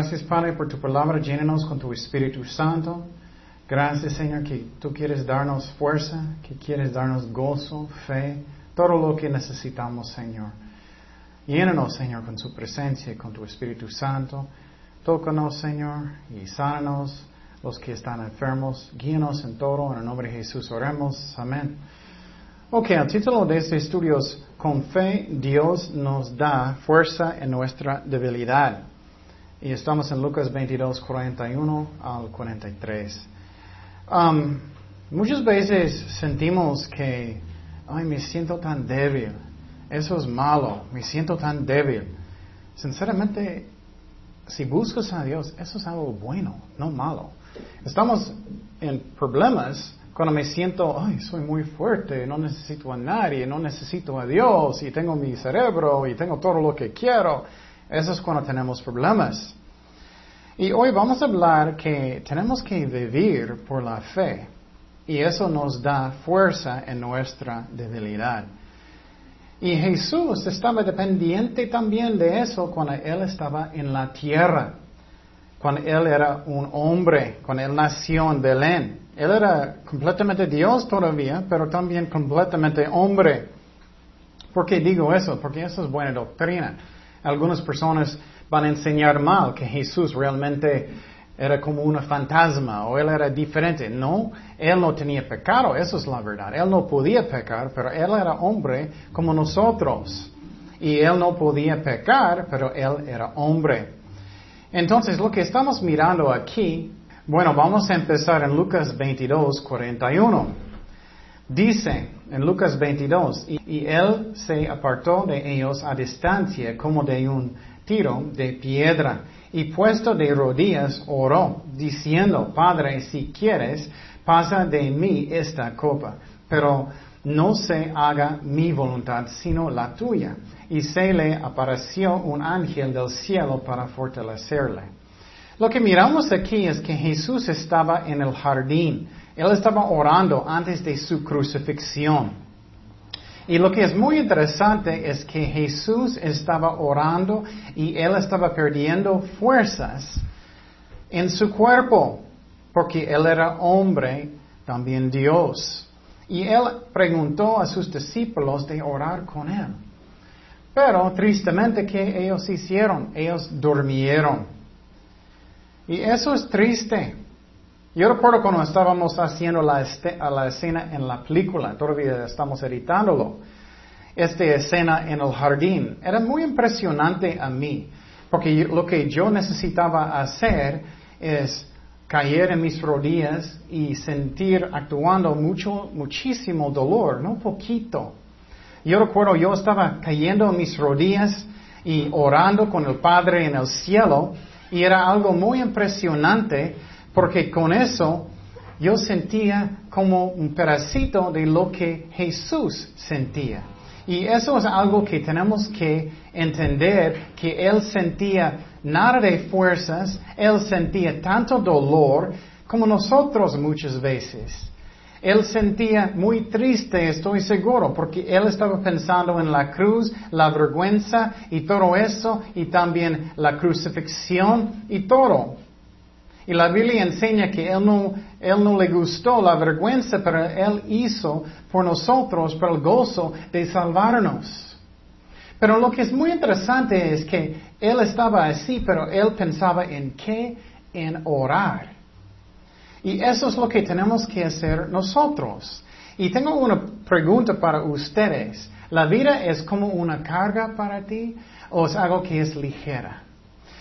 Gracias Padre por tu palabra. Llénanos con tu Espíritu Santo. Gracias Señor que tú quieres darnos fuerza, que quieres darnos gozo, fe, todo lo que necesitamos Señor. Llénanos Señor con su presencia, con tu Espíritu Santo. Tócanos Señor y sánanos los que están enfermos. Guíanos en todo. En el nombre de Jesús oremos. Amén. Ok, el título de este estudio es Con fe Dios nos da fuerza en nuestra debilidad. Y estamos en Lucas 22, 41 al 43. Um, muchas veces sentimos que, ay, me siento tan débil. Eso es malo. Me siento tan débil. Sinceramente, si buscas a Dios, eso es algo bueno, no malo. Estamos en problemas cuando me siento, ay, soy muy fuerte, no necesito a nadie, no necesito a Dios, y tengo mi cerebro, y tengo todo lo que quiero. Eso es cuando tenemos problemas. Y hoy vamos a hablar que tenemos que vivir por la fe, y eso nos da fuerza en nuestra debilidad. Y Jesús estaba dependiente también de eso cuando Él estaba en la tierra, cuando Él era un hombre, cuando Él nació en Belén. Él era completamente Dios todavía, pero también completamente hombre. ¿Por qué digo eso? Porque eso es buena doctrina. Algunas personas van a enseñar mal que Jesús realmente era como una fantasma o él era diferente. No, él no tenía pecado, eso es la verdad. Él no podía pecar, pero él era hombre como nosotros. Y él no podía pecar, pero él era hombre. Entonces, lo que estamos mirando aquí bueno, vamos a empezar en Lucas 22, 41. Dice en Lucas 22, y, él se apartó de ellos a distancia como de un tiro de piedra, y puesto de rodillas oró, diciendo, Padre, si quieres, pasa de mí esta copa, pero no se haga mi voluntad, sino la tuya. Y se le apareció un ángel del cielo para fortalecerle. Lo que miramos aquí es que Jesús estaba en el jardín. Él estaba orando antes de su crucifixión. Y lo que es muy interesante es que Jesús estaba orando y él estaba perdiendo fuerzas en su cuerpo, porque él era hombre, también Dios. Y él preguntó a sus discípulos de orar con él. Pero tristemente, ¿qué ellos hicieron? Ellos durmieron. Y eso es triste. Yo recuerdo cuando estábamos haciendo la, la escena en la película, todavía estamos editándolo, esta escena en el jardín, era muy impresionante a mí, porque lo que yo necesitaba hacer es caer en mis rodillas y sentir actuando mucho, muchísimo dolor, no poquito. Yo recuerdo, yo estaba cayendo en mis rodillas y orando con el Padre en el cielo, y era algo muy impresionante porque con eso yo sentía como un pedacito de lo que Jesús sentía. Y eso es algo que tenemos que entender, que Él sentía nada de fuerzas, Él sentía tanto dolor como nosotros muchas veces. Él sentía muy triste, estoy seguro, porque él estaba pensando en la cruz, la vergüenza y todo eso, y también la crucifixión y todo. Y la Biblia enseña que él no, él no le gustó la vergüenza, pero él hizo por nosotros, por el gozo de salvarnos. Pero lo que es muy interesante es que él estaba así, pero él pensaba en qué? En orar. Y eso es lo que tenemos que hacer nosotros. Y tengo una pregunta para ustedes. ¿La vida es como una carga para ti o es algo que es ligera?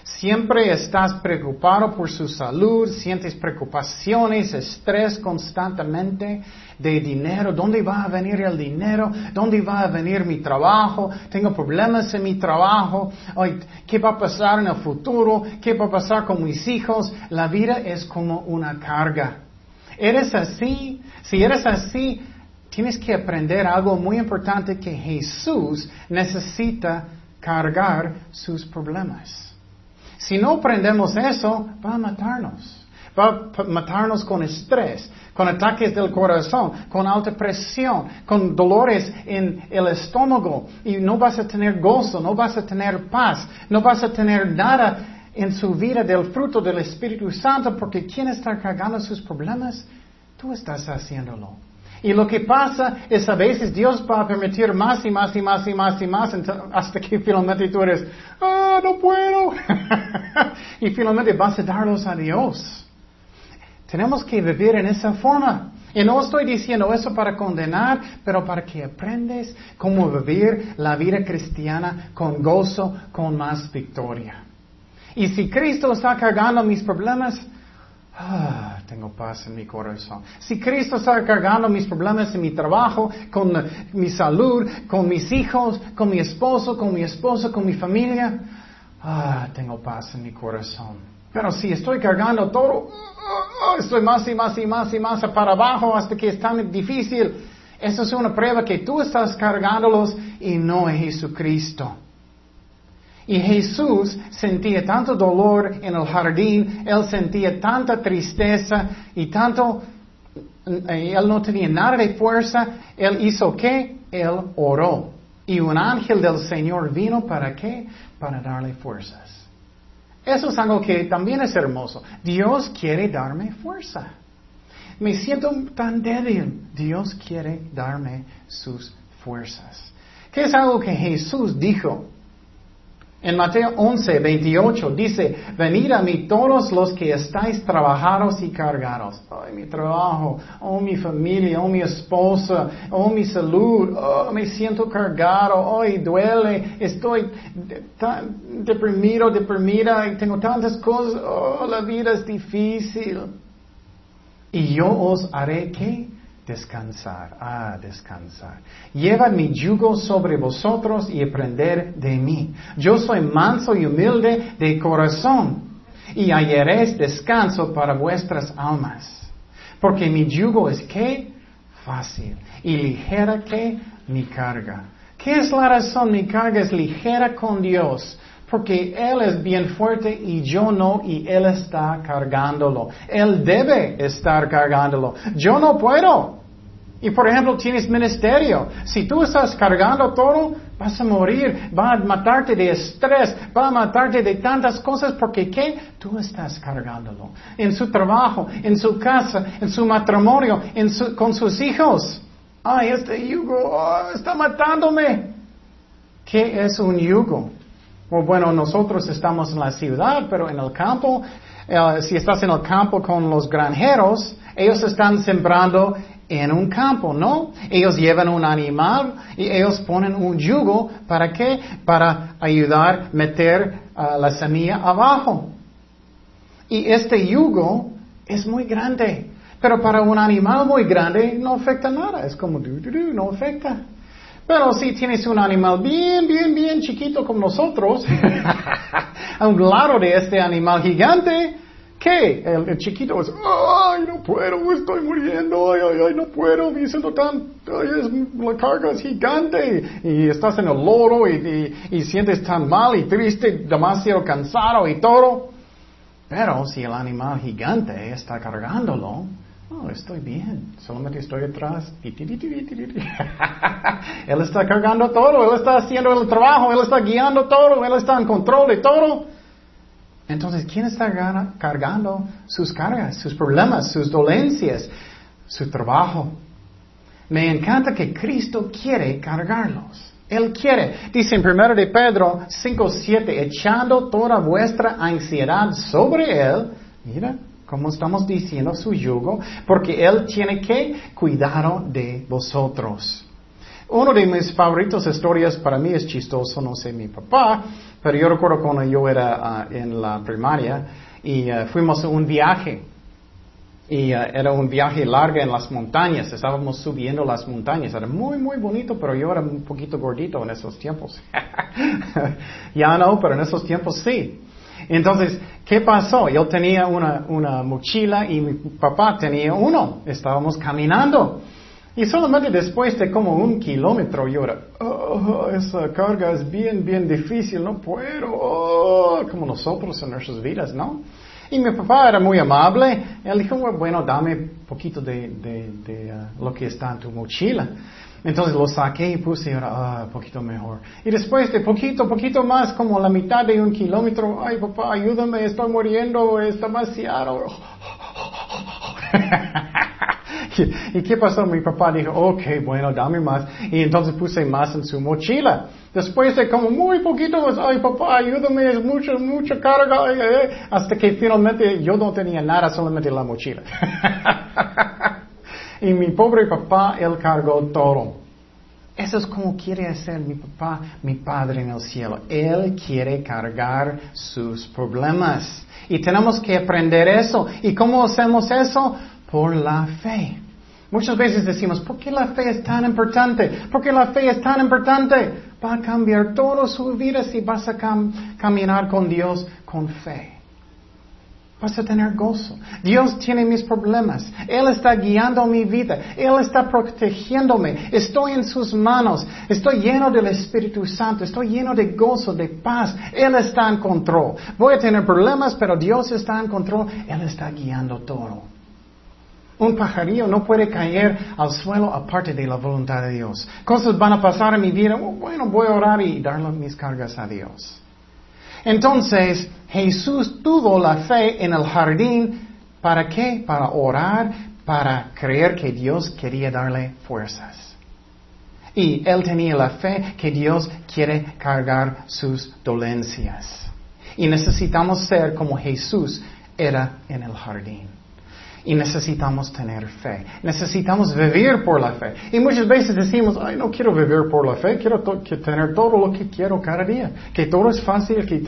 Siempre estás preocupado por su salud, sientes preocupaciones, estrés constantemente de dinero. ¿Dónde va a venir el dinero? ¿Dónde va a venir mi trabajo? Tengo problemas en mi trabajo. ¿Qué va a pasar en el futuro? ¿Qué va a pasar con mis hijos? La vida es como una carga. ¿Eres así? Si eres así, tienes que aprender algo muy importante que Jesús necesita cargar sus problemas. Si no aprendemos eso, va a matarnos. Va a matarnos con estrés, con ataques del corazón, con alta presión, con dolores en el estómago. Y no vas a tener gozo, no vas a tener paz, no vas a tener nada en su vida del fruto del Espíritu Santo porque quien está cargando sus problemas, tú estás haciéndolo. Y lo que pasa es a veces Dios va a permitir más y más y más y más y más hasta que finalmente tú eres, ah, no puedo. y finalmente vas a darlos a Dios. Tenemos que vivir en esa forma. Y no estoy diciendo eso para condenar, pero para que aprendes cómo vivir la vida cristiana con gozo, con más victoria. Y si Cristo está cargando mis problemas, ah, tengo paz en mi corazón. Si Cristo está cargando mis problemas en mi trabajo, con mi salud, con mis hijos, con mi esposo, con mi esposa, con mi familia, ah, tengo paz en mi corazón. Pero si estoy cargando todo, estoy más y más y más y más para abajo hasta que es tan difícil. Eso es una prueba que tú estás cargándolos y no es Jesucristo. Y Jesús sentía tanto dolor en el jardín, él sentía tanta tristeza y tanto, eh, él no tenía nada de fuerza, él hizo qué? Él oró. Y un ángel del Señor vino para qué? Para darle fuerzas. Eso es algo que también es hermoso. Dios quiere darme fuerza. Me siento tan débil. Dios quiere darme sus fuerzas. ¿Qué es algo que Jesús dijo? En Mateo 11, 28 dice, venid a mí todos los que estáis trabajados y cargados. Ay, mi trabajo, oh, mi familia, oh, mi esposa, oh, mi salud, oh, me siento cargado, oh, duele, estoy deprimido, deprimida, y tengo tantas cosas, oh, la vida es difícil. Y yo os haré, ¿qué? Descansar, ah, descansar. Llevad mi yugo sobre vosotros y aprender de mí. Yo soy manso y humilde de corazón y hallaréis descanso para vuestras almas. Porque mi yugo es que fácil y ligera que mi carga. ¿Qué es la razón? Mi carga es ligera con Dios. Porque Él es bien fuerte y yo no, y Él está cargándolo. Él debe estar cargándolo. Yo no puedo. Y por ejemplo, tienes ministerio. Si tú estás cargando todo, vas a morir, va a matarte de estrés, va a matarte de tantas cosas porque ¿qué? Tú estás cargándolo. En su trabajo, en su casa, en su matrimonio, en con sus hijos. Ay, este yugo ah, está matándome. ¿Qué es un yugo? bueno, nosotros estamos en la ciudad, pero en el campo, eh, si estás en el campo con los granjeros, ellos están sembrando en un campo, ¿no? Ellos llevan un animal y ellos ponen un yugo, ¿para qué? Para ayudar a meter uh, la semilla abajo. Y este yugo es muy grande, pero para un animal muy grande no afecta nada, es como du, du, du, no afecta. Pero si tienes un animal bien, bien, bien chiquito como nosotros, a un lado de este animal gigante, ¿Qué? El, chiquito es, ay, no puedo, estoy muriendo, ay, ay, ay, no puedo, me siento tan, ay, la carga es gigante, y estás en el loro y, y, sientes tan mal y triste, demasiado cansado y todo. Pero si el animal gigante está cargándolo, oh, estoy bien, solamente estoy atrás. él está cargando todo, él está haciendo el trabajo, él está guiando todo, él está en control de todo. Entonces, ¿quién está cargando sus cargas, sus problemas, sus dolencias, su trabajo? Me encanta que Cristo quiere cargarlos. Él quiere. Dice en 1 de Pedro 5.7, echando toda vuestra ansiedad sobre Él. Mira, como estamos diciendo su yugo, porque Él tiene que cuidar de vosotros. Uno de mis favoritos historias para mí es chistoso, no sé mi papá, pero yo recuerdo cuando yo era ah, en la primaria y ah, fuimos a un viaje. Y ah, era un viaje largo en las montañas, estábamos subiendo las montañas, era muy, muy bonito, pero yo era un poquito gordito en esos tiempos. ya no, pero en esos tiempos sí. Entonces, ¿qué pasó? Yo tenía una, una mochila y mi papá tenía uno, estábamos caminando. Y solamente después de como un kilómetro llora, oh, esa carga es bien, bien difícil, no puedo, oh", como nosotros en nuestras vidas, ¿no? Y mi papá era muy amable. Él dijo, bueno, dame poquito de, de, uh, lo que está en tu mochila. Entonces lo saqué y puse, ahora, ah, poquito mejor. Y después de poquito, poquito más, como la mitad de un kilómetro, ay papá, ayúdame, estoy muriendo, está demasiado. ¿Y qué pasó? Mi papá dijo, ok, bueno, dame más. Y entonces puse más en su mochila. Después de como muy poquito más, ay papá, ayúdame, es mucho, mucha carga. Eh, eh, hasta que finalmente yo no tenía nada, solamente la mochila. y mi pobre papá, él cargó todo. Eso es como quiere hacer mi papá, mi padre en el cielo. Él quiere cargar sus problemas. Y tenemos que aprender eso. ¿Y cómo hacemos eso? Por la fe. Muchas veces decimos, ¿por qué la fe es tan importante? ¿Por qué la fe es tan importante? Va a cambiar toda su vida si vas a caminar con Dios con fe. Vas a tener gozo. Dios tiene mis problemas. Él está guiando mi vida. Él está protegiéndome. Estoy en sus manos. Estoy lleno del Espíritu Santo. Estoy lleno de gozo, de paz. Él está en control. Voy a tener problemas, pero Dios está en control. Él está guiando todo. Un pajarillo no puede caer al suelo aparte de la voluntad de Dios. Cosas van a pasar en mi vida. Oh, bueno, voy a orar y darle mis cargas a Dios. Entonces, Jesús tuvo la fe en el jardín. ¿Para qué? Para orar, para creer que Dios quería darle fuerzas. Y él tenía la fe que Dios quiere cargar sus dolencias. Y necesitamos ser como Jesús era en el jardín. Y necesitamos tener fe. Necesitamos vivir por la fe. Y muchas veces decimos, ay, no quiero vivir por la fe, quiero tener todo lo que quiero cada día. Que todo es fácil. Que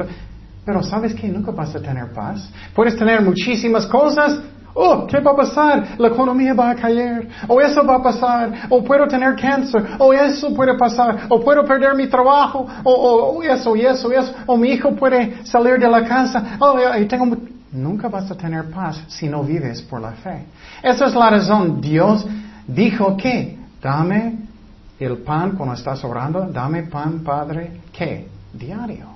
Pero sabes que nunca vas a tener paz. Puedes tener muchísimas cosas. Oh, ¿qué va a pasar? La economía va a caer. O eso va a pasar. O puedo tener cáncer. O eso puede pasar. O puedo perder mi trabajo. O, o eso y eso y eso. O mi hijo puede salir de la casa. Oh, y tengo Nunca vas a tener paz si no vives por la fe. Esa es la razón. Dios dijo que, dame el pan cuando estás orando, dame pan, Padre, ¿qué? Diario.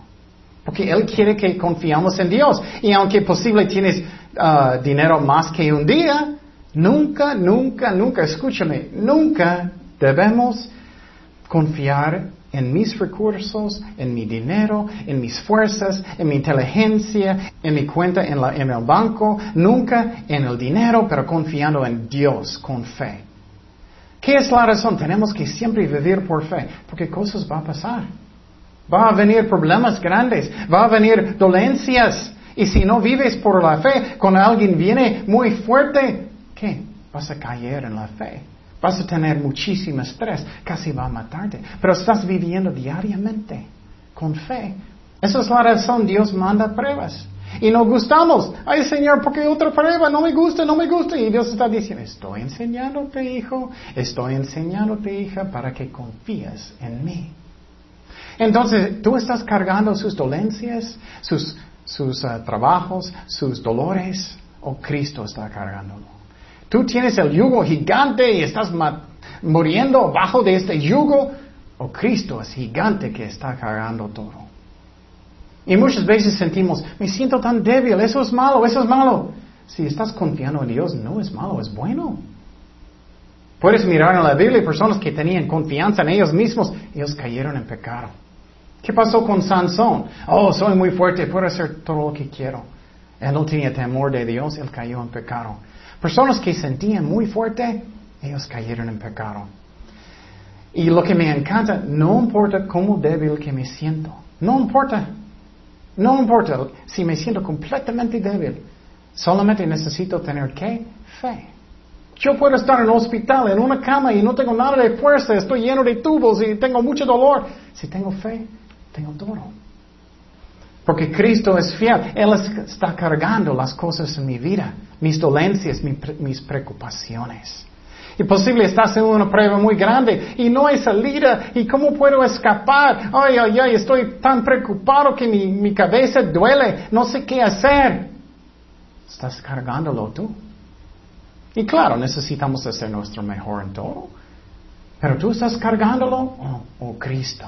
Porque Él quiere que confiamos en Dios. Y aunque posible tienes uh, dinero más que un día, nunca, nunca, nunca, escúchame, nunca debemos confiar en mis recursos, en mi dinero, en mis fuerzas, en mi inteligencia, en mi cuenta en, el banco, nunca en el dinero, pero confiando en Dios con fe. ¿Qué es la razón? Tenemos que siempre vivir por fe, porque cosas van a pasar. Va a venir problemas grandes, va a venir dolencias. Y si no vives por la fe, cuando alguien viene muy fuerte, ¿qué? Vas a caer en la fe. Vas a tener muchísimo estrés, casi va a matarte, pero estás viviendo diariamente con fe. Esa es la razón, Dios manda pruebas. Y nos gustamos. Ay, Señor, ¿por qué otra prueba? No me gusta, no me gusta. Y Dios está diciendo, estoy enseñándote, hijo, estoy enseñándote, hija, para que confíes en mí. Entonces, tú estás cargando sus dolencias, sus, sus ah, trabajos, sus dolores, o Cristo está cargándolo. Tú tienes el yugo gigante y estás muriendo bajo de este yugo. O Cristo es gigante que está cargando todo. Y muchas veces sentimos, me siento tan débil, eso es malo, eso es malo. Si estás confiando en Dios, no es malo, es bueno. Puedes mirar en la Biblia personas que tenían confianza en ellos mismos, ellos cayeron en pecado. ¿Qué pasó con Sansón? Oh, soy muy fuerte, puedo hacer todo lo que quiero. Él no tenía temor de Dios, él cayó en pecado. Personas que sentían muy fuerte, ellos cayeron en pecado. Y lo que me encanta, no importa cómo débil que me siento, no importa, no importa si me siento completamente débil, solamente necesito tener qué? Fe. Yo puedo estar en el hospital, en una cama y no tengo nada de fuerza, estoy lleno de tubos y tengo mucho dolor. Si tengo fe, tengo todo. Porque Cristo es fiel. Él está cargando las cosas en mi vida, mis dolencias, mis preocupaciones. Y posible estás en una prueba muy grande y no hay salida. ¿Y cómo puedo escapar? Ay, ay, ay, estoy tan preocupado que mi, mi cabeza duele. No sé qué hacer. Estás cargándolo tú. Y claro, necesitamos hacer nuestro mejor en todo. Pero tú estás cargándolo, oh, oh Cristo.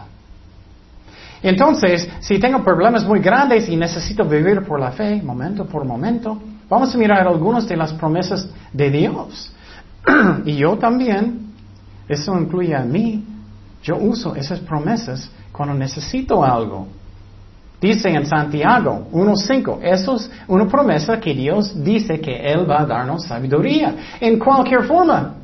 Entonces, si tengo problemas muy grandes y necesito vivir por la fe, momento por momento, vamos a mirar algunas de las promesas de Dios. y yo también, eso incluye a mí, yo uso esas promesas cuando necesito algo. Dice en Santiago 1.5, eso es una promesa que Dios dice que Él va a darnos sabiduría en cualquier forma.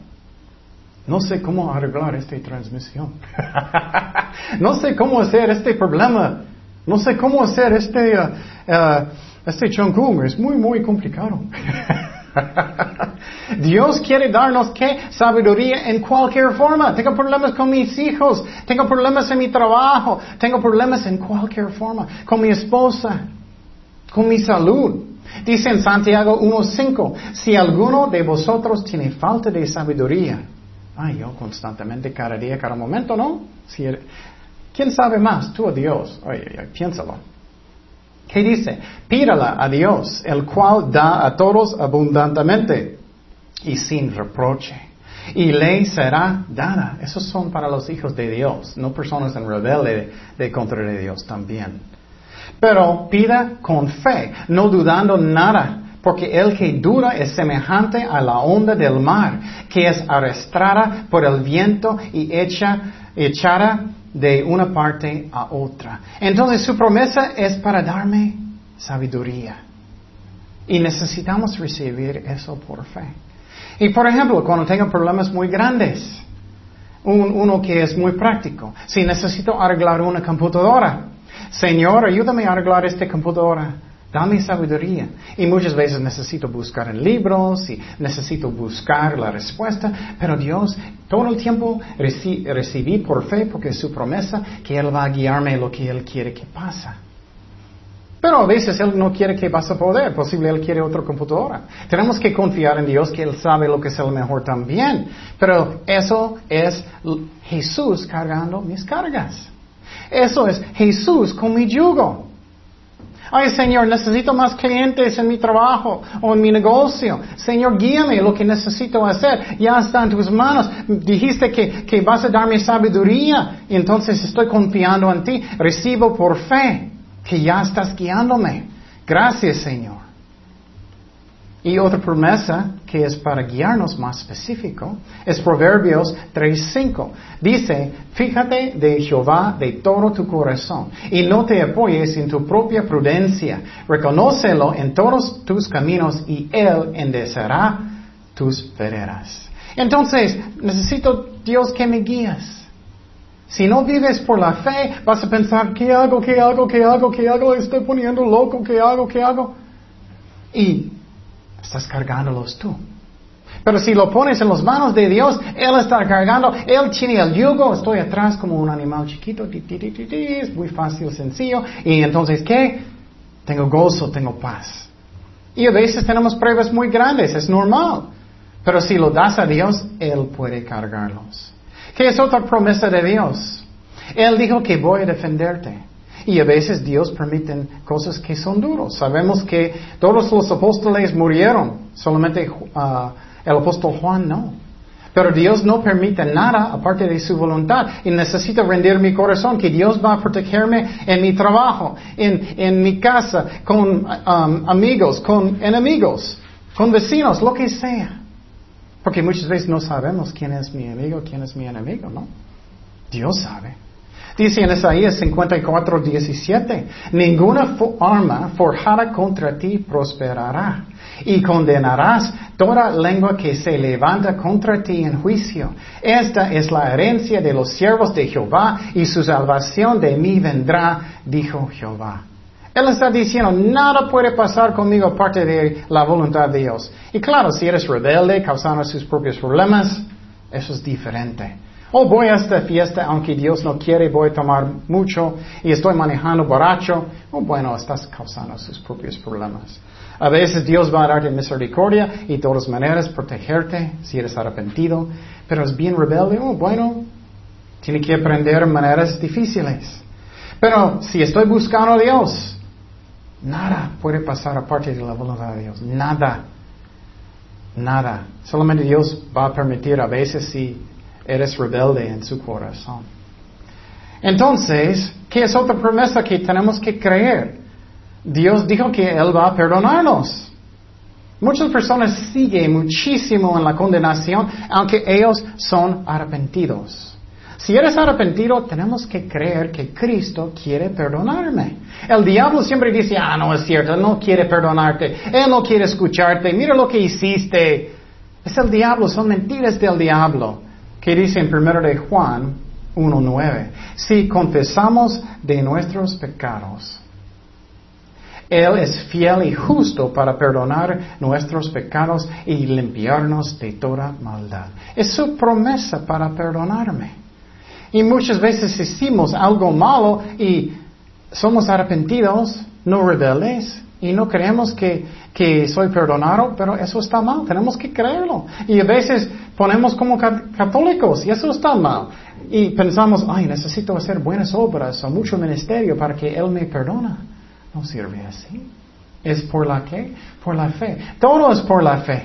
No sé cómo arreglar esta transmisión. no sé cómo hacer este problema. No sé cómo hacer este, uh, uh, este Es muy, muy complicado. Dios quiere darnos qué? Sabiduría en cualquier forma. Tengo problemas con mis hijos, tengo problemas en mi trabajo, tengo problemas en cualquier forma, con mi esposa, con mi salud. Dice en Santiago 1.5, si alguno de vosotros tiene falta de sabiduría, ay, yo constantemente, cada día, cada momento, ¿no? Si ¿Quién sabe más? Tú o Dios. Oye, piénsalo. ¿Qué dice? Pídala a Dios, el cual da a todos abundantemente y sin reproche. Y ley será dada. Esos son para los hijos de Dios, no personas en rebelde de contra de Dios también. Pero pida con fe, no dudando nada, porque el que duda es semejante a la onda del mar, que es arrastrada por el viento y hecha, echada de una parte a otra. Entonces su promesa es para darme sabiduría. Y necesitamos recibir eso por fe. Y por ejemplo, cuando tengo problemas muy grandes, uno que es muy práctico, si necesito arreglar una computadora, Señor, ayúdame a arreglar esta computadora. Dame sabiduría. Y muchas veces necesito buscar en libros y necesito buscar la respuesta, pero Dios todo el tiempo recibí por fe porque es su promesa que Él va a guiarme lo que Él quiere que pase. Pero a veces Él no quiere que vas a poder, posible Él quiere otra computadora. Tenemos que confiar en Dios que Él sabe lo que es el mejor también. Pero eso es Jesús cargando mis cargas. Eso es Jesús con mi yugo. Ay, Señor, necesito más clientes en mi trabajo o en mi negocio. Señor, guíame lo que necesito hacer. Ya está en tus manos. Dijiste que, que vas a darme sabiduría. Entonces estoy confiando en ti. Recibo por fe que ya estás guiándome. Gracias, Señor. Y otra promesa que es para guiarnos más específico es Proverbios 3.5. Dice, fíjate de Jehová de todo tu corazón y no te apoyes en tu propia prudencia. Reconócelo en todos tus caminos y Él enderezará tus veredas. Entonces, necesito Dios que me guíes. Si no vives por la fe, vas a pensar, ¿qué hago? ¿Qué hago? ¿Qué hago? ¿Qué hago? Estoy poniendo loco. ¿Qué hago? ¿Qué hago? Y Estás cargándolos tú. Pero si lo pones en las manos de Dios, Él está cargando, Él tiene el yugo, estoy atrás como un animal chiquito, es muy fácil, sencillo. Y entonces, ¿qué? Tengo gozo, tengo paz. Y a veces tenemos pruebas muy grandes, es normal. Pero si lo das a Dios, Él puede cargarlos. ¿Qué es otra promesa de Dios? Él dijo que voy a defenderte. Y a veces Dios permite cosas que son duros. Sabemos que todos los apóstoles murieron, solamente uh, el apóstol Juan no. Pero Dios no permite nada aparte de su voluntad. Y necesito rendir mi corazón que Dios va a protegerme en mi trabajo, en, mi casa, con um, amigos, con enemigos, con vecinos, lo que sea. Porque muchas veces no sabemos quién es mi amigo, quién es mi enemigo, ¿no? Dios sabe. Dice en Isaías 54, 17, ninguna arma forjada contra ti prosperará y condenarás toda lengua que se levanta contra ti en juicio. Esta es la herencia de los siervos de Jehová y su salvación de mí vendrá, dijo Jehová. Él está diciendo, nada puede pasar conmigo aparte de la voluntad de Dios. Y claro, si eres rebelde, causando sus propios problemas, eso es diferente. O voy a esta fiesta, aunque Dios no quiere, voy a tomar mucho y estoy manejando borracho. O bueno, estás causando sus propios problemas. A veces Dios va a darte misericordia y de todas maneras protegerte si eres arrepentido. Pero es bien rebelde. Oh, bueno, tiene que aprender maneras difíciles. Pero si estoy buscando a Dios, nada puede pasar aparte de la voluntad de Dios. Nada. Nada. Solamente Dios va a permitir a veces si eres rebelde en su corazón. Entonces, ¿qué es otra promesa que tenemos que creer? Dios dijo que Él va a perdonarnos. Muchas personas siguen muchísimo en la condenación, aunque ellos son arrepentidos. Si eres arrepentido, tenemos que creer que Cristo quiere perdonarme. El diablo siempre dice, ah, no es cierto, no quiere perdonarte, Él no quiere escucharte, mira lo que hiciste. Es el diablo, son mentiras del diablo. Que dice en 1 de Juan 1.9, si confesamos de nuestros pecados, Él es fiel y justo para perdonar nuestros pecados y limpiarnos de toda maldad. Es su promesa para perdonarme. Y muchas veces hicimos algo malo y somos arrepentidos, no rebeldes, y no creemos que, que soy perdonado, pero eso está mal, tenemos que creerlo. Y a veces ponemos como católicos y eso está mal. Y pensamos, ay, necesito hacer buenas obras o mucho ministerio para que Él me perdona. No sirve así. ¿Es por la qué? Por la fe. Todo es por la fe.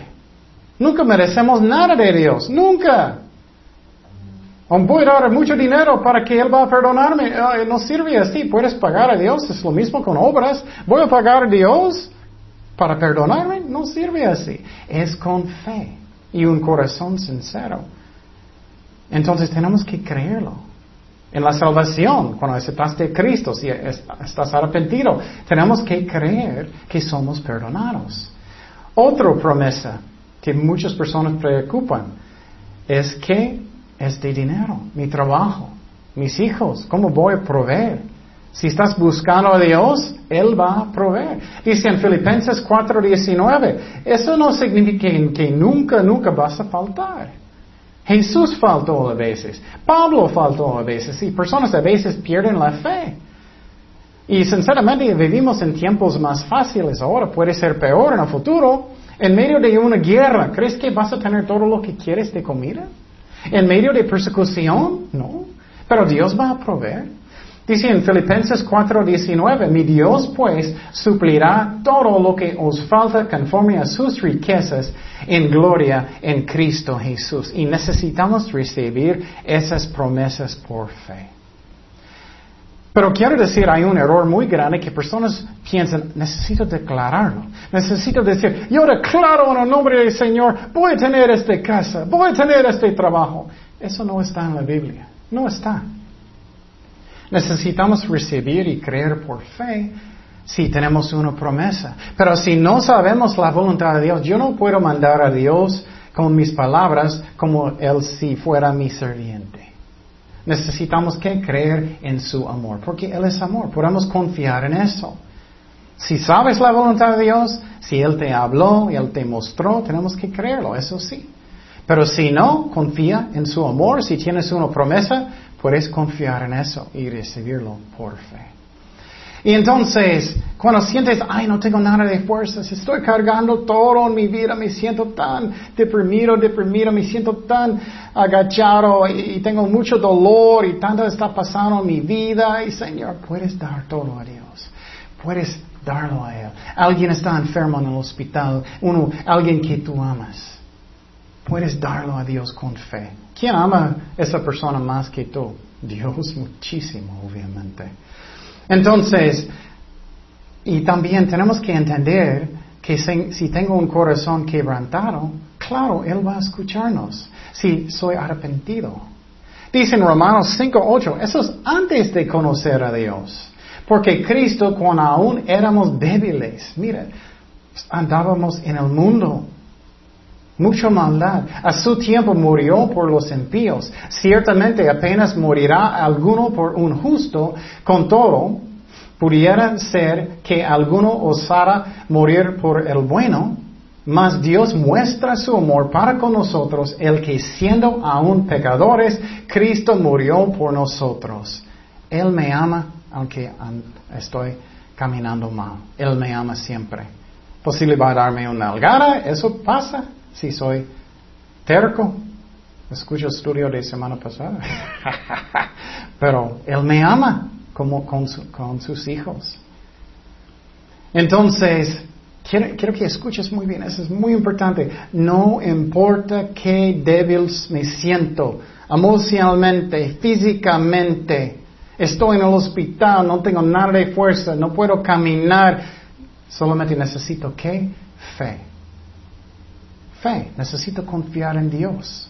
Nunca merecemos nada de Dios. Nunca. Voy a dar mucho dinero para que Él va a perdonarme. no sirve así. Puedes pagar a Dios. Es lo mismo con obras. Voy a pagar a Dios para perdonarme. No sirve así. Es con fe y un corazón sincero. Entonces tenemos que creerlo. En la salvación, cuando aceptaste a Cristo, si estás arrepentido, tenemos que creer que somos perdonados. Otra promesa que muchas personas preocupan es que es de dinero, mi trabajo, mis hijos, ¿cómo voy a proveer? Si estás buscando a Dios, Él va a proveer. Dice en Filipenses 4:19, eso no significa que, nunca, nunca vas a faltar. Jesús faltó a veces, Pablo faltó a veces, y personas a veces pierden la fe. Y sinceramente vivimos en tiempos más fáciles ahora, puede ser peor en el futuro. En medio de una guerra, ¿crees que vas a tener todo lo que quieres de comida? En medio de persecución, no. Pero Dios va a proveer. Dice en Filipenses 4:19, mi Dios pues suplirá todo lo que os falta conforme a sus riquezas en gloria en Cristo Jesús. Y necesitamos recibir esas promesas por fe. Pero quiero decir, hay un error muy grande que personas piensan, necesito declararlo. Necesito decir, yo declaro en el nombre del Señor, voy a tener esta casa, voy a tener este trabajo. Eso no está en la Biblia. No está. Necesitamos recibir y creer por fe si tenemos una promesa. Pero si no sabemos la voluntad de Dios, yo no puedo mandar a Dios con mis palabras como Él si fuera mi serviente. Necesitamos que creer en su amor, porque Él es amor. Podemos confiar en eso. Si sabes la voluntad de Dios, si Él te habló y Él te mostró, tenemos que creerlo, eso sí. Pero si no, confía en su amor. Si tienes una promesa, puedes confiar en eso y recibirlo por fe. Y entonces, cuando sientes, ay, no tengo nada de fuerzas, estoy cargando todo en mi vida, me siento tan deprimido, deprimido, me siento tan agachado y, tengo mucho dolor y tanto está pasando en mi vida. Y Señor, puedes dar todo a Dios. Puedes darlo a Él. Alguien está enfermo en el hospital, uno, alguien que tú amas. Puedes darlo a Dios con fe. ¿Quién ama esa persona más que tú? Dios muchísimo, obviamente. Entonces, y también tenemos que entender que si tengo un corazón quebrantado, claro, Él va a escucharnos. Si soy arrepentido. Dice en Romanos 5.8, eso es antes de conocer a Dios. Porque Cristo, cuando aún éramos débiles, mire, andábamos en el mundo. Mucha maldad. A su tiempo murió por los impíos. Ciertamente apenas morirá alguno por un justo. Con todo, pudiera ser que alguno osara morir por el bueno. Mas Dios muestra su amor para con nosotros, el que siendo aún pecadores, Cristo murió por nosotros. Él me ama aunque estoy caminando mal. Él me ama siempre. Posible va a darme una algara, eso pasa si soy terco. Escucho el estudio de semana pasada. Pero Él me ama como con, sus hijos. Entonces, quiero, quiero, que escuches muy bien, eso es muy importante. No importa qué débil me siento, emocionalmente, físicamente, Estoy en el hospital, no tengo nada de fuerza, no puedo caminar. Solamente necesito qué? Fe. Fe. Necesito confiar en Dios.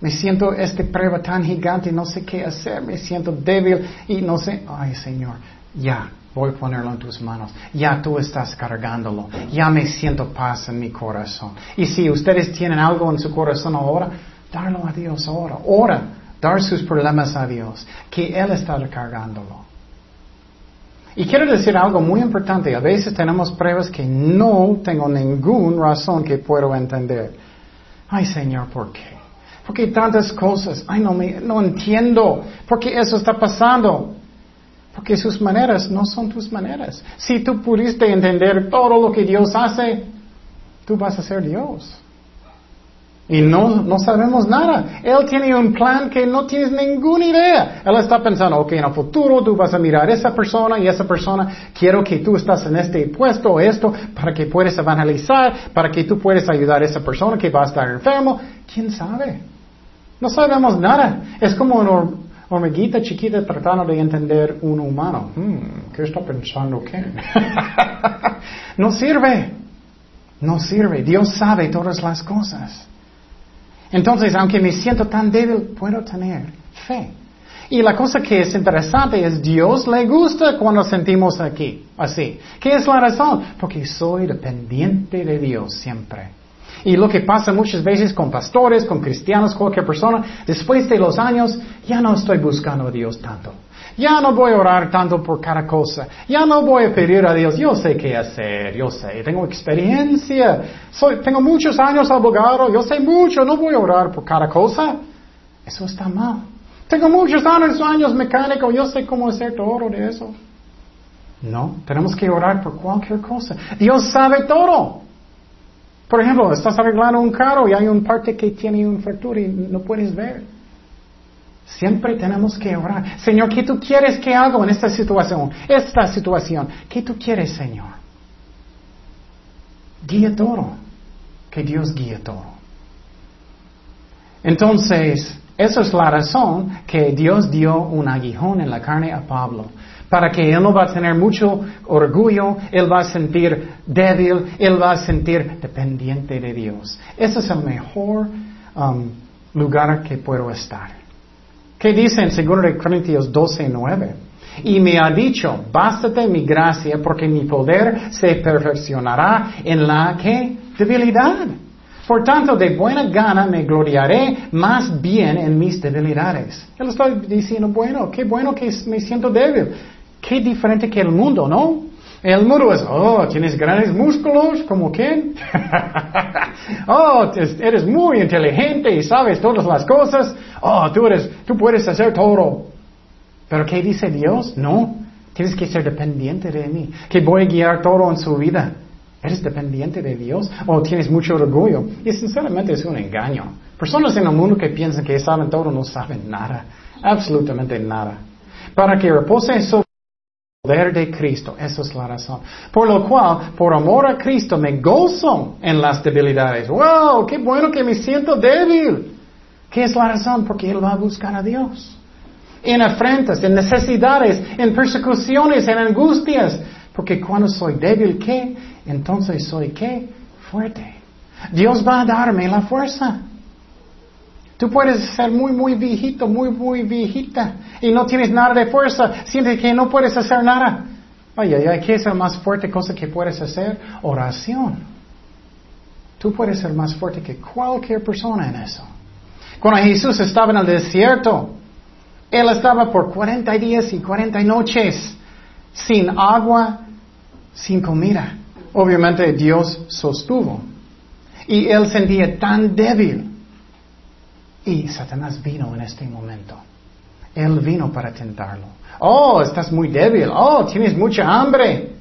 Me siento esta prueba tan gigante, no sé qué hacer, me siento débil y no sé, ay Señor, ya, voy a ponerlo en tus manos. Ya tú estás cargándolo. Ya me siento paz en mi corazón. Y si ustedes tienen algo en su corazón ahora, darlo a Dios ahora. Ora, dar sus problemas a Dios, que Él está cargándolo. Y quiero decir algo muy importante. A veces tenemos pruebas que no tengo ninguna razón que puedo entender. Ay Señor, ¿por qué? ¿Por qué tantas cosas? Ay, no, me, no entiendo. ¿Por qué eso está pasando? Porque sus maneras no son tus maneras. Si tú pudiste entender todo lo que Dios hace, tú vas a ser Dios. Y no, no sabemos nada. Él tiene un plan que no tienes ninguna idea. Él está pensando, ok, en el futuro tú vas a mirar a esa persona y esa persona, quiero que tú estás en este puesto o esto para que puedas evangelizar, para que tú puedas ayudar a esa persona que va a estar enfermo. ¿Quién sabe? No sabemos nada. Es como un hormiguita chiquita tratando de entender un humano. Hmm, ¿Qué está pensando quién? no sirve. No sirve. Dios sabe todas las cosas. Entonces, aunque me siento tan débil, puedo tener fe. Y la cosa que es interesante es Dios le gusta cuando sentimos aquí, así. ¿Qué es la razón? Porque soy dependiente de Dios siempre. Y lo que pasa muchas veces con pastores, con cristianos, cualquier persona, después de los años, ya no estoy buscando a Dios tanto. Ya no voy a orar tanto por cada cosa. Ya no voy a pedir a Dios. Yo sé qué hacer. Yo sé. Tengo experiencia. Soy, tengo muchos años abogado. Yo sé mucho. No voy a orar por cada cosa. Eso está mal. Tengo muchos años, años mecánico. Yo sé cómo hacer todo de eso. No. Tenemos que orar por cualquier cosa. Dios sabe todo. Por ejemplo, estás arreglando un carro y hay un parte que tiene un fractura y no puedes ver. Siempre tenemos que orar. Señor, ¿qué tú quieres que haga en esta situación? Esta situación. ¿Qué tú quieres, Señor? Guía todo. Que Dios guíe todo. Entonces, esa es la razón que Dios dio un aguijón en la carne a Pablo para que él no va a tener mucho orgullo, él va a sentir débil, él va a sentir dependiente de Dios. Ese es el mejor um, lugar que puedo estar. ¿Qué dice en 2 Corintios 12, 9? Y me ha dicho, bástate mi gracia porque mi poder se perfeccionará en la debilidad. Por tanto, de buena gana me gloriaré más bien en mis debilidades. Él está diciendo, bueno, qué bueno que me siento débil. Qué diferente que el mundo, ¿no? El mundo es, oh, tienes grandes músculos, ¿como quién? oh, eres muy inteligente y sabes todas las cosas. Oh, tú eres, tú puedes hacer todo. Pero ¿qué dice Dios? No, tienes que ser dependiente de mí, que voy a guiar todo en su vida. ¿Eres dependiente de Dios o tienes mucho orgullo? Y sinceramente es un engaño. Personas en el mundo que piensan que saben todo no saben nada, absolutamente nada. Para que repose sobre de Cristo. Esa es la razón. Por lo cual, por amor a Cristo, me gozo en las debilidades. ¡Wow! ¡Qué bueno que me siento débil! ¿Qué es la razón? Porque Él va a buscar a Dios. En afrentas, en necesidades, en persecuciones, en angustias. Porque cuando soy débil, ¿qué? Entonces soy ¿qué? Fuerte. Dios va a darme la fuerza. Tú puedes ser muy, muy viejito, muy, muy viejita y no tienes nada de fuerza, sientes que no puedes hacer nada. Ay, ay, ay, ¿qué es la más fuerte cosa que puedes hacer? Oración. Tú puedes ser más fuerte que cualquier persona en eso. Cuando Jesús estaba en el desierto, Él estaba por 40 días y 40 noches sin agua, sin comida. Obviamente Dios sostuvo. Y Él sentía tan débil y Satanás vino en este momento. Él vino para tentarlo. Oh, estás muy débil. Oh, tienes mucha hambre.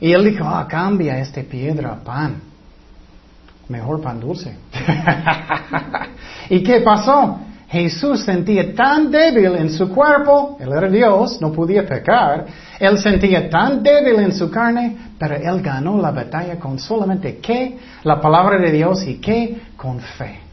Y él dijo, ah, cambia esta piedra a pan. Mejor pan dulce. ¿Y qué pasó? Jesús sentía tan débil en su cuerpo, él era Dios, no podía pecar, él sentía tan débil en su carne, pero él ganó la batalla con solamente qué? La palabra de Dios y qué? Con fe.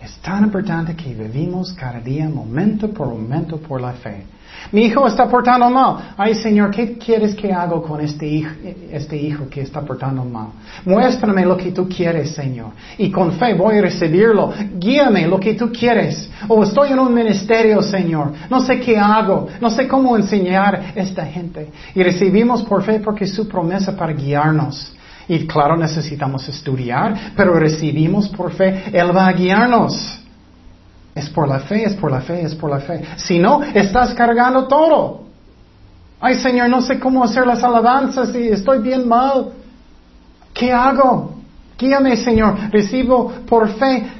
Es tan importante que vivimos cada día, momento por momento, por la fe. Mi hijo está portando mal. Ay, Señor, ¿qué quieres que haga con este hijo, este hijo que está portando mal? Muéstrame lo que tú quieres, Señor. Y con fe voy a recibirlo. Guíame lo que tú quieres. O estoy en un ministerio, Señor. No sé qué hago. No sé cómo enseñar a esta gente. Y recibimos por fe porque su promesa para guiarnos. Y claro, necesitamos estudiar, pero recibimos por fe, Él va a guiarnos. Es por la fe, es por la fe, es por la fe. Si no, estás cargando todo. Ay Señor, no sé cómo hacer las alabanzas y estoy bien mal. ¿Qué hago? Guíame Señor, recibo por fe.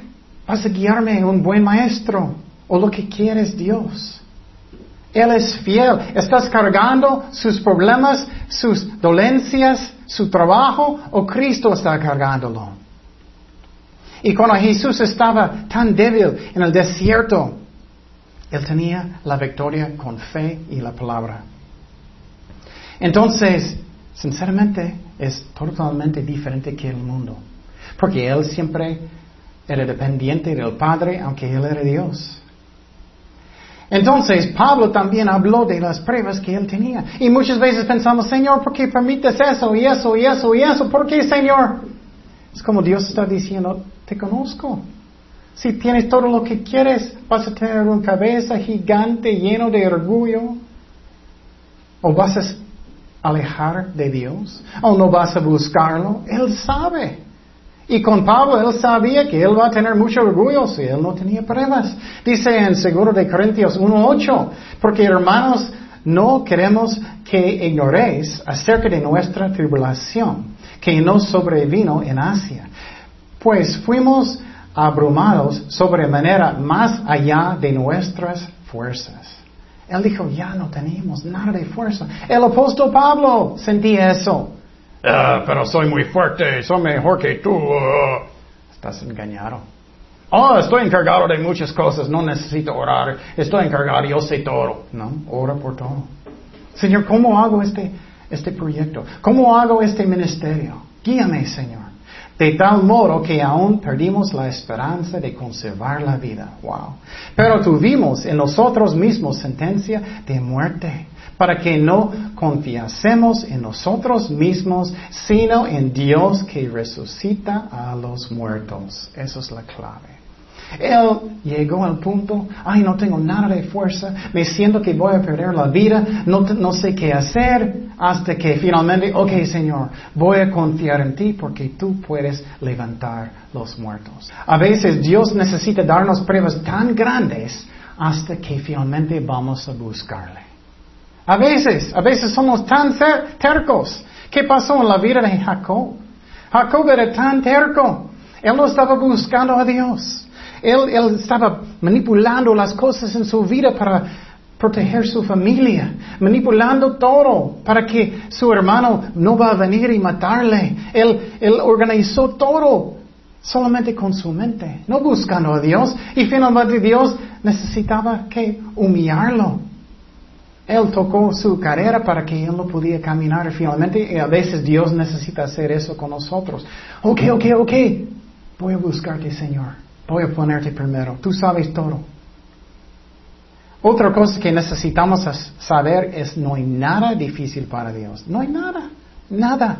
Vas a guiarme un buen maestro o lo que quieres Dios. Él es fiel. Estás cargando sus problemas, sus dolencias, su trabajo o Cristo está cargándolo. Y cuando Jesús estaba tan débil en el desierto, Él tenía la victoria con fe y la palabra. Entonces, sinceramente, es totalmente diferente que el mundo. Porque Él siempre era dependiente del Padre, aunque Él era Dios. Entonces, Pablo también habló de las pruebas que él tenía. Y muchas veces pensamos, Señor, ¿por qué permites eso y eso y eso y eso? ¿Por qué, Señor? Es como Dios está diciendo, te conozco. Si tienes todo lo que quieres, vas a tener una cabeza gigante lleno de orgullo. O vas a alejar de Dios. O no vas a buscarlo. Él sabe. Y con Pablo él sabía que él va a tener mucho orgullo si él no tenía pruebas. Dice en Seguro de Corintios 1.8, porque hermanos, no queremos que ignoréis acerca de nuestra tribulación, que nos sobrevino en Asia. Pues fuimos abrumados sobremanera más allá de nuestras fuerzas. Él dijo, ya no tenemos nada de fuerza. El apóstol Pablo sentía eso. Ah, pero soy muy fuerte, soy mejor que tú. Ah. estás engañado. Oh, estoy encargado de muchas cosas, no necesito orar. Estoy encargado, yo sé todo. No, ora por todo. Señor, ¿cómo hago este, este proyecto? ¿Cómo hago este ministerio? Guíame, Señor. De tal modo que aún perdimos la esperanza de conservar la vida. Wow. Pero tuvimos en nosotros mismos sentencia de muerte para que no confiásemos en nosotros mismos, sino en Dios que resucita a los muertos. Eso es la clave. Él llegó al punto, ay, no tengo nada de fuerza, me siento que voy a perder la vida, no, no sé qué hacer, hasta que finalmente, ok Señor, voy a confiar en ti porque tú puedes levantar los muertos. A veces Dios necesita darnos pruebas tan grandes hasta que finalmente vamos a buscarle. A veces, a veces somos tan tercos. ¿Qué pasó en la vida de Jacob? Jacob era tan terco. Él no estaba buscando a Dios. Él, él estaba manipulando las cosas en su vida para proteger su familia, manipulando todo para que su hermano no va a venir y matarle. Él, él organizó todo solamente con su mente, no buscando a Dios. Y finalmente Dios necesitaba que humillarlo. Él tocó su carrera para que él no pudiera caminar finalmente. Y a veces Dios necesita hacer eso con nosotros. Ok, ok, ok. Voy a buscarte, Señor. Voy a ponerte primero. Tú sabes todo. Otra cosa que necesitamos saber es no hay nada difícil para Dios. No hay nada. Nada.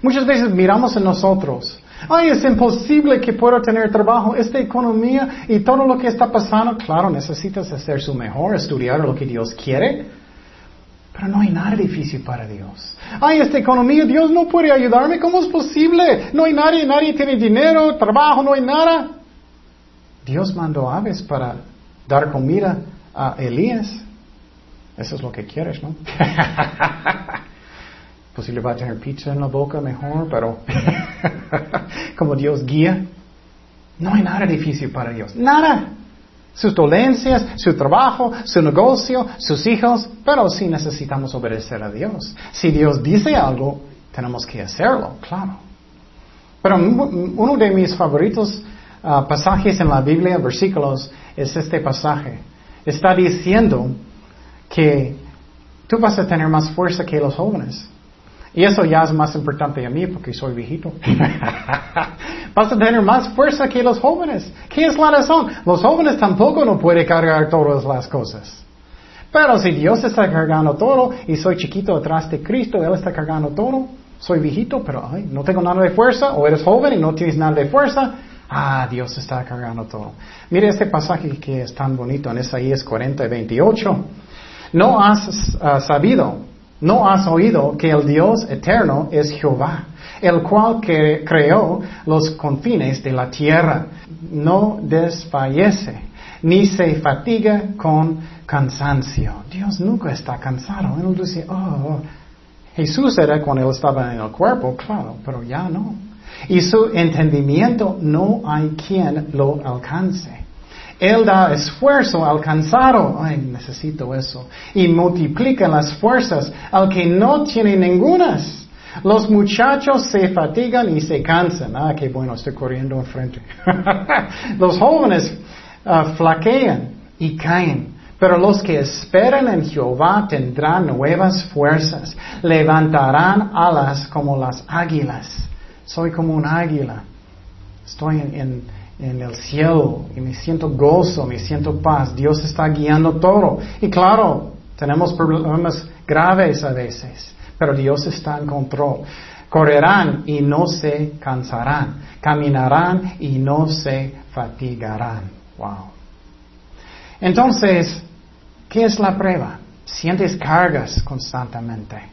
Muchas veces miramos en nosotros. Ay, es imposible que pueda tener trabajo, esta economía y todo lo que está pasando. Claro, necesitas hacer su mejor, estudiar lo que Dios quiere. Pero no hay nada difícil para Dios. Ay, esta economía, Dios no puede ayudarme. ¿Cómo es posible? No hay nadie, nadie tiene dinero, trabajo, no hay nada. Dios mandó aves para dar comida a Elías. Eso es lo que quieres, ¿no? Posible va a tener pizza en la boca mejor, pero como Dios guía. No hay nada difícil para Dios. Nada sus dolencias, su trabajo, su negocio, sus hijos, pero sí necesitamos obedecer a Dios. Si Dios dice algo, tenemos que hacerlo, claro. Pero uno de mis favoritos ah, pasajes en la Biblia, versículos, es este pasaje. Está diciendo que tú vas a tener más fuerza que los jóvenes. Y eso ya es más importante a mí porque soy viejito. Vas a tener más fuerza que los jóvenes. ¿Qué es la razón? Los jóvenes tampoco no pueden cargar todas las cosas. Pero si Dios está cargando todo y soy chiquito atrás de Cristo, Él está cargando todo, soy viejito, pero ay, no tengo nada de fuerza, o eres joven y no tienes nada de fuerza, ah, Dios está cargando todo. Mire este pasaje que es tan bonito en Isaías 40 y 28. No has ah, sabido, no has oído que el Dios eterno es Jehová, el cual que creó los confines de la tierra. No desfallece, ni se fatiga con cansancio. Dios nunca está cansado. Él dice, oh, Jesús era cuando él estaba en el cuerpo, claro, pero ya no. Y su entendimiento no hay quien lo alcance. Él da esfuerzo al cansado. Ay, necesito eso. Y multiplica las fuerzas al que no tiene ningunas. Los muchachos se fatigan y se cansan. Ah, qué bueno, estoy corriendo enfrente. los jóvenes ah, flaquean y caen. Pero los que esperan en Jehová tendrán nuevas fuerzas. Levantarán alas como las águilas. Soy como un águila. Estoy en el cielo y me siento gozo, me siento paz. Dios está guiando todo. Y claro, tenemos problemas graves a veces, pero Dios está en control. Correrán y no se cansarán. Caminarán y no se fatigarán. Wow. Entonces, ¿qué es la prueba? Sientes cargas constantemente.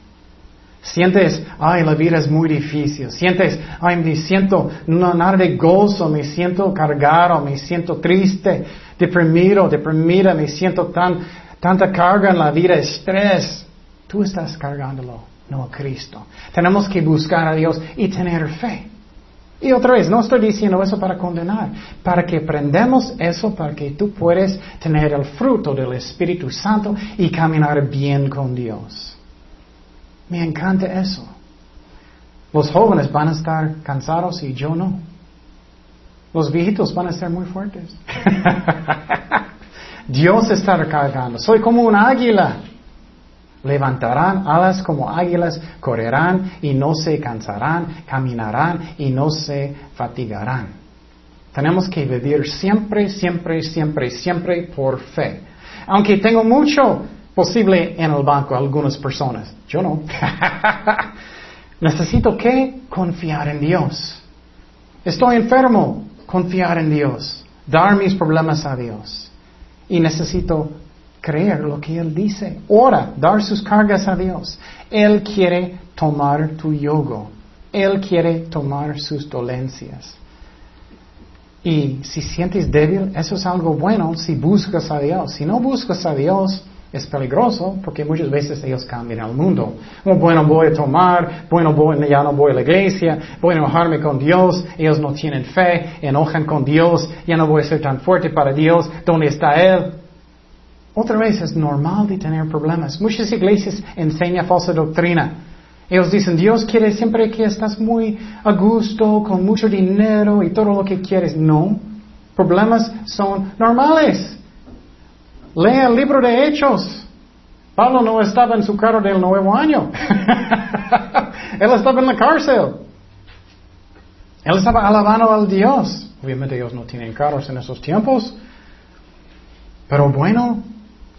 Sientes, ay, la vida es muy difícil. Sientes, ay, me siento no, nada de gozo, me siento cargado, me siento triste, deprimido, deprimida, me siento tan, tanta carga en la vida, estrés. Tú estás cargándolo, no a Cristo. Tenemos que buscar a Dios y tener fe. Y otra vez, no estoy diciendo eso para condenar, para que aprendamos eso, para que tú puedas tener el fruto del Espíritu Santo y caminar bien con Dios. Me encanta eso. Los jóvenes van a estar cansados y yo no. Los viejitos van a estar muy fuertes. Dios está recargando. Soy como un águila. Levantarán alas como águilas, correrán y no se cansarán, caminarán y no se fatigarán. Tenemos que vivir siempre, siempre, siempre, siempre por fe. Aunque tengo mucho posible en el banco algunas personas. Yo no. Necesito que confiar en Dios. Estoy enfermo, confiar en Dios, dar mis problemas a Dios. Y necesito creer lo que Él dice. Ora, dar sus cargas a Dios. Él quiere tomar tu yogo. Él quiere tomar sus dolencias. Y si sientes débil, eso es algo bueno si buscas a Dios. Si no buscas a Dios, es peligroso porque muchas veces ellos cambian el mundo. Oh, bueno, voy a tomar, bueno, voy, ya no voy a la iglesia, voy a enojarme con Dios, ellos no tienen fe, enojan con Dios, ya no voy a ser tan fuerte para Dios, ¿dónde está Él? Otra vez es normal de tener problemas. Muchas iglesias enseñan falsa doctrina. Ellos dicen, Dios quiere siempre que estás muy a gusto, con mucho dinero y todo lo que quieres. No, problemas son normales. Lea el libro de Hechos. Pablo no estaba en su carro del nuevo año. Él estaba en la cárcel. Él estaba alabando al Dios. Obviamente ellos no tienen carros en esos tiempos. Pero bueno,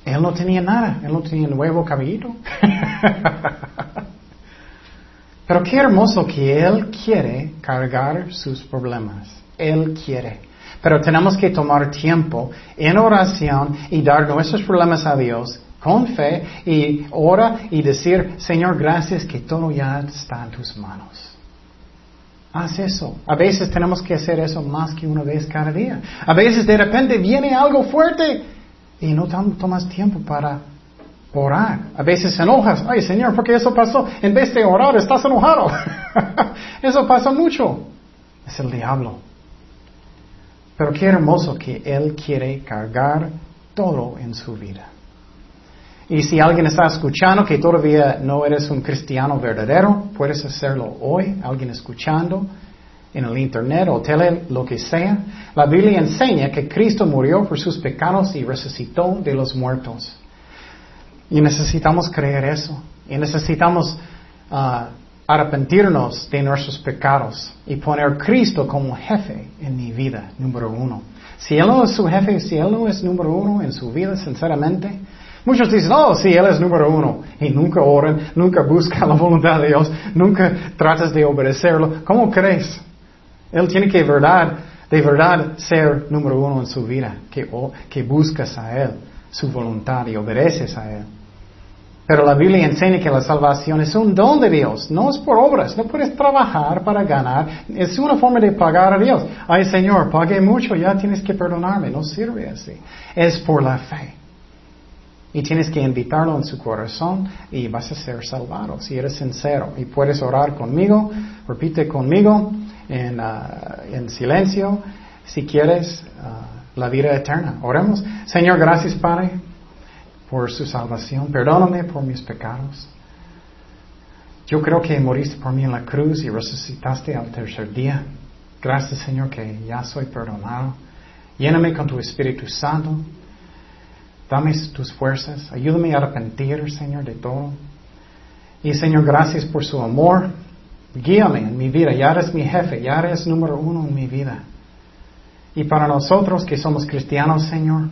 él no tenía nada. Él no tenía nuevo caballito. Pero qué hermoso que Él quiere cargar sus problemas. Él quiere. Pero tenemos que tomar tiempo en oración y dar nuestros problemas a Dios con fe y ora y decir, Señor, gracias que todo ya está en tus manos. Haz eso. A veces tenemos que hacer eso más que una vez cada día. A veces de repente viene algo fuerte y no tomas tiempo para orar. A veces enojas. Ay, Señor, ¿por qué eso pasó? En vez de orar, estás enojado. eso pasa mucho. Es el diablo. Pero qué hermoso que Él quiere cargar todo en su vida. Y si alguien está escuchando que todavía no eres un cristiano verdadero, puedes hacerlo hoy, alguien escuchando en el internet o tele, lo que sea. La Biblia enseña que Cristo murió por sus pecados y resucitó de los muertos. Y necesitamos creer eso. Y necesitamos ah, arrepentirnos de nuestros pecados y poner a Cristo como jefe en mi vida, número uno. Si Él no es su jefe, si Él no es número uno en su vida, sinceramente, muchos dicen, oh, sí, Él es número uno, y nunca oran, nunca buscan la voluntad de Dios, nunca tratas de obedecerlo. ¿Cómo crees? Él tiene que verdad, de verdad ser número uno en su vida, que, que buscas a Él, su voluntad y obedeces a Él. Pero la Biblia enseña que la salvación es un don de Dios, no es por obras, no puedes trabajar para ganar, es una forma de pagar a Dios. Ay Señor, pagué mucho, ya tienes que perdonarme, no sirve así. Es por la fe. Y tienes que invitarlo en su corazón y vas a ser salvado si eres sincero. Y puedes orar conmigo, repite conmigo en, ah, en silencio si quieres ah, la vida eterna. Oremos. Señor, gracias Padre por su salvación. Perdóname por mis pecados. Yo creo que moriste por mí en la cruz y resucitaste al tercer día. Gracias, Señor, que ya soy perdonado. Lléname con tu Espíritu Santo. Dame tus fuerzas. Ayúdame a arrepentir, Señor, de todo. Y, Señor, gracias por su amor. Guíame en mi vida. Ya eres mi jefe. Ya eres número uno en mi vida. Y para nosotros que somos cristianos, Señor,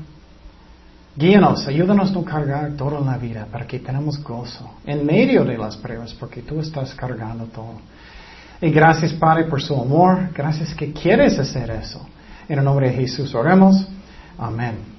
Guíanos, ayúdanos a no cargar toda la vida para que tenemos gozo en medio de las pruebas, porque tú estás cargando todo. Y gracias, Padre, por su amor. Gracias que quieres hacer eso. En el nombre de Jesús oremos. Amén.